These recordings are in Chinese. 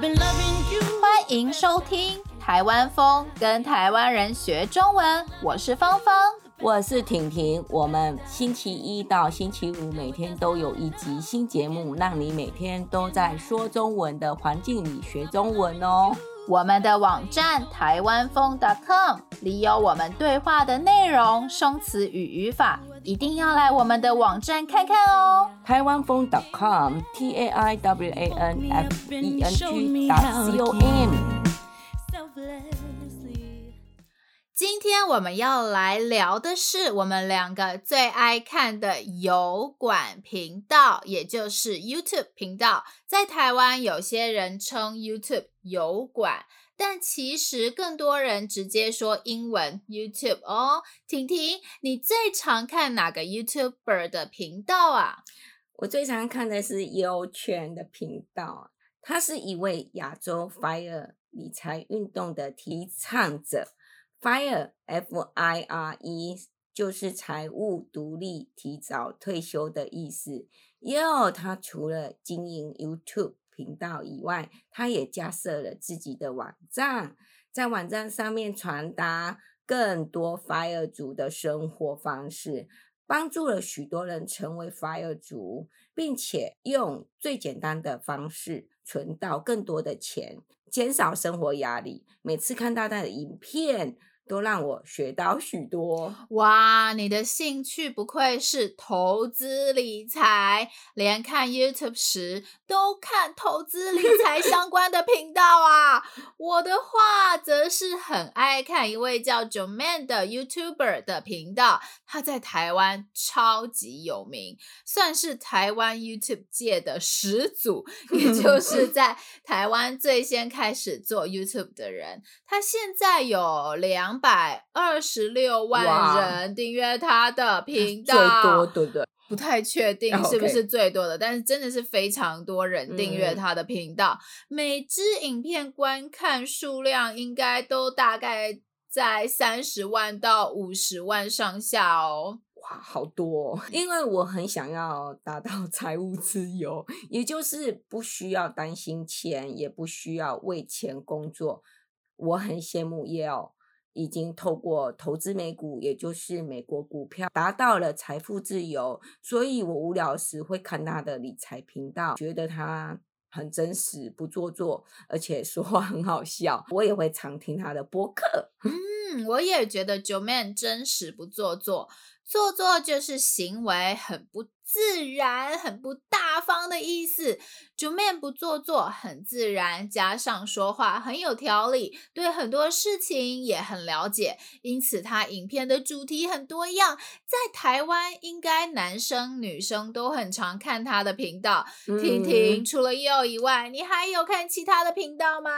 欢迎收听台湾风跟台湾人学中文，我是芳芳，我是婷婷。我们星期一到星期五每天都有一集新节目，让你每天都在说中文的环境里学中文哦。我们的网站台湾风 .com 里有我们对话的内容、生词与语法，一定要来我们的网站看看哦。台湾风 .com t a i w a n f e n g c o m。今天我们要来聊的是我们两个最爱看的油管频道，也就是 YouTube 频道。在台湾，有些人称 YouTube 油管，但其实更多人直接说英文 YouTube 哦。婷婷，你最常看哪个 YouTuber 的频道啊？我最常看的是优圈的频道，他是一位亚洲 FIRE 理财运动的提倡者。Fire F I R E 就是财务独立、提早退休的意思。Yo，，他除了经营 YouTube 频道以外，他也架设了自己的网站，在网站上面传达更多 Fire 族的生活方式，帮助了许多人成为 Fire 族，并且用最简单的方式存到更多的钱，减少生活压力。每次看到他的影片，都让我学到许多哇！你的兴趣不愧是投资理财，连看 YouTube 时都看投资理财 相关的频道啊！我的话则是很爱看一位叫 Joeman 的 YouTuber 的频道，他在台湾超级有名，算是台湾 YouTube 界的始祖，也就 是在台湾最先开始做 YouTube 的人。他现在有两。百二十六万人订阅他的频道，最多对不对？不太确定是不是最多的，但是真的是非常多人订阅他的频道。每支影片观看数量应该都大概在三十万到五十万上下哦。哇，好多哦！因为我很想要达到财务自由，也就是不需要担心钱，也不需要为钱工作。我很羡慕 Yale。已经透过投资美股，也就是美国股票，达到了财富自由。所以我无聊时会看他的理财频道，觉得他很真实，不做作，而且说话很好笑。我也会常听他的播客。嗯，我也觉得九 man 真实不做作，做作就是行为很不自然，很不大方的意思。Joeman 不做作，很自然，加上说话很有条理，对很多事情也很了解，因此他影片的主题很多样。在台湾，应该男生女生都很常看他的频道。婷婷，除了 Yo 以外，你还有看其他的频道吗？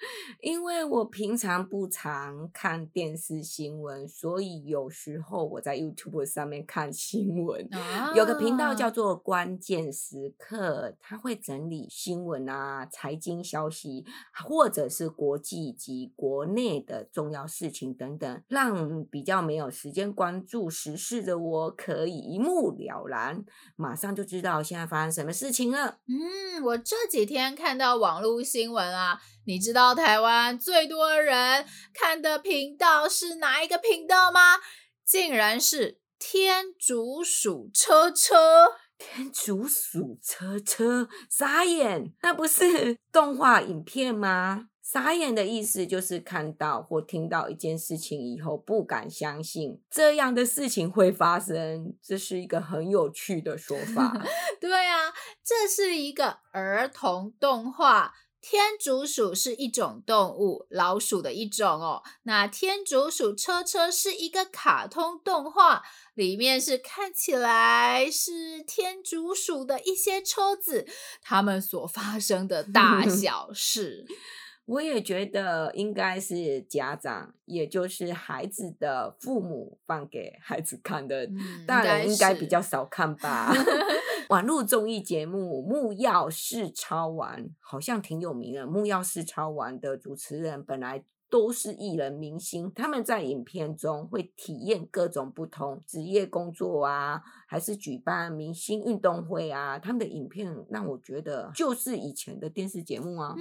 因为我平常不常看电视新闻，所以有时候我在 YouTube 上面看新闻。啊、有个频道叫做关键时刻，他会整。整理新闻啊，财经消息，或者是国际及国内的重要事情等等，让比较没有时间关注时事的我，可以一目了然，马上就知道现在发生什么事情了。嗯，我这几天看到网络新闻啊，你知道台湾最多人看的频道是哪一个频道吗？竟然是天竺鼠车车。天竺鼠车车，傻眼，那不是动画影片吗？傻眼的意思就是看到或听到一件事情以后不敢相信这样的事情会发生，这是一个很有趣的说法。对啊，这是一个儿童动画。天竺鼠是一种动物，老鼠的一种哦。那天竺鼠车车是一个卡通动画，里面是看起来是天竺鼠的一些车子，他们所发生的大小事。我也觉得应该是家长，也就是孩子的父母放给孩子看的，嗯、大人应该比较少看吧。网络综艺节目《木曜4超玩》好像挺有名的，《木曜4超玩》的主持人本来都是艺人明星，他们在影片中会体验各种不同职业工作啊，还是举办明星运动会啊，他们的影片让我觉得就是以前的电视节目啊。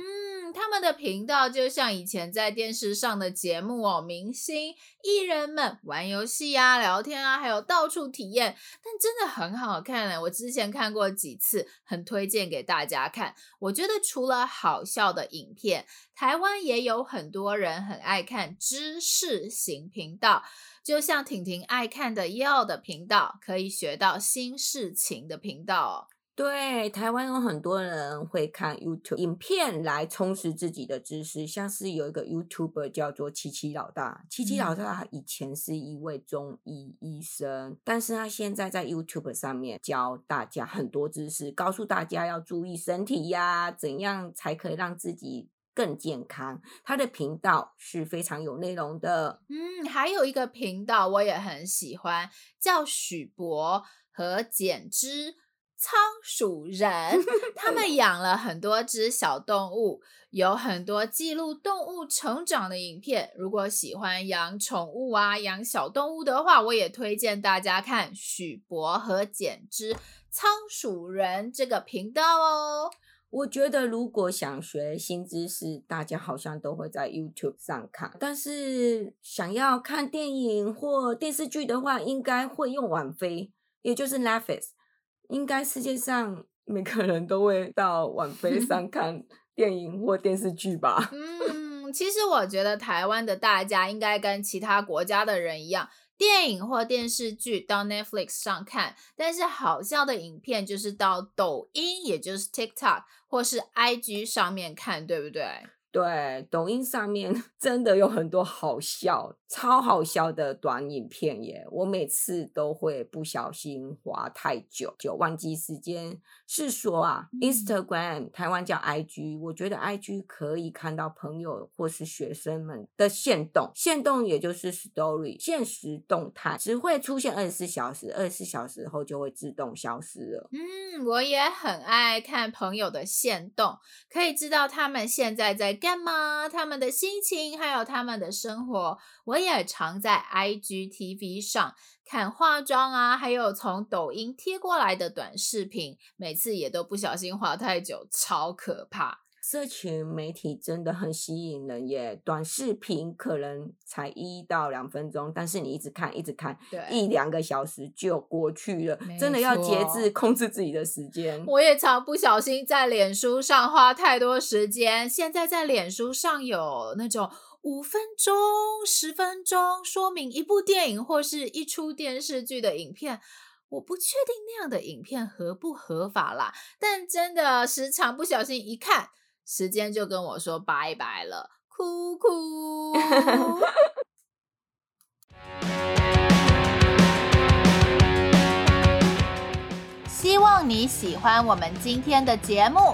他们的频道就像以前在电视上的节目哦，明星艺人们玩游戏啊、聊天啊，还有到处体验，但真的很好看呢。我之前看过几次，很推荐给大家看。我觉得除了好笑的影片，台湾也有很多人很爱看知识型频道，就像婷婷爱看的 Yale 的频道，可以学到新事情的频道哦。对，台湾有很多人会看 YouTube 影片来充实自己的知识，像是有一个 YouTuber 叫做七七老大。七七老大以前是一位中医医生，嗯、但是他现在在 YouTube 上面教大家很多知识，告诉大家要注意身体呀，怎样才可以让自己更健康。他的频道是非常有内容的。嗯，还有一个频道我也很喜欢，叫许博和简之。仓鼠人，他们 养了很多只小动物，有很多记录动物成长的影片。如果喜欢养宠物啊、养小动物的话，我也推荐大家看许博和简之仓鼠人这个频道哦。我觉得如果想学新知识，大家好像都会在 YouTube 上看，但是想要看电影或电视剧的话，应该会用网飞，也就是 Netflix。应该世界上每个人都会到网飞上 看电影或电视剧吧？嗯，其实我觉得台湾的大家应该跟其他国家的人一样，电影或电视剧到 Netflix 上看，但是好笑的影片就是到抖音，也就是 TikTok 或是 IG 上面看，对不对？对，抖音上面 真的有很多好笑、超好笑的短影片耶！我每次都会不小心滑太久，就忘记时间。是说啊，Instagram 台湾叫 IG，我觉得 IG 可以看到朋友或是学生们的现动，现动也就是 Story 现实动态，只会出现二十四小时，二十四小时后就会自动消失了。嗯，我也很爱看朋友的现动，可以知道他们现在在。干嘛？他们的心情，还有他们的生活，我也常在 IGTV 上看化妆啊，还有从抖音贴过来的短视频，每次也都不小心滑太久，超可怕。社群媒体真的很吸引人耶，短视频可能才一到两分钟，但是你一直看，一直看，对，一两个小时就过去了，真的要节制，控制自己的时间。我也常不小心在脸书上花太多时间，现在在脸书上有那种五分钟、十分钟说明一部电影或是一出电视剧的影片。我不确定那样的影片合不合法啦，但真的时常不小心一看。时间就跟我说拜拜了，哭哭。希望你喜欢我们今天的节目。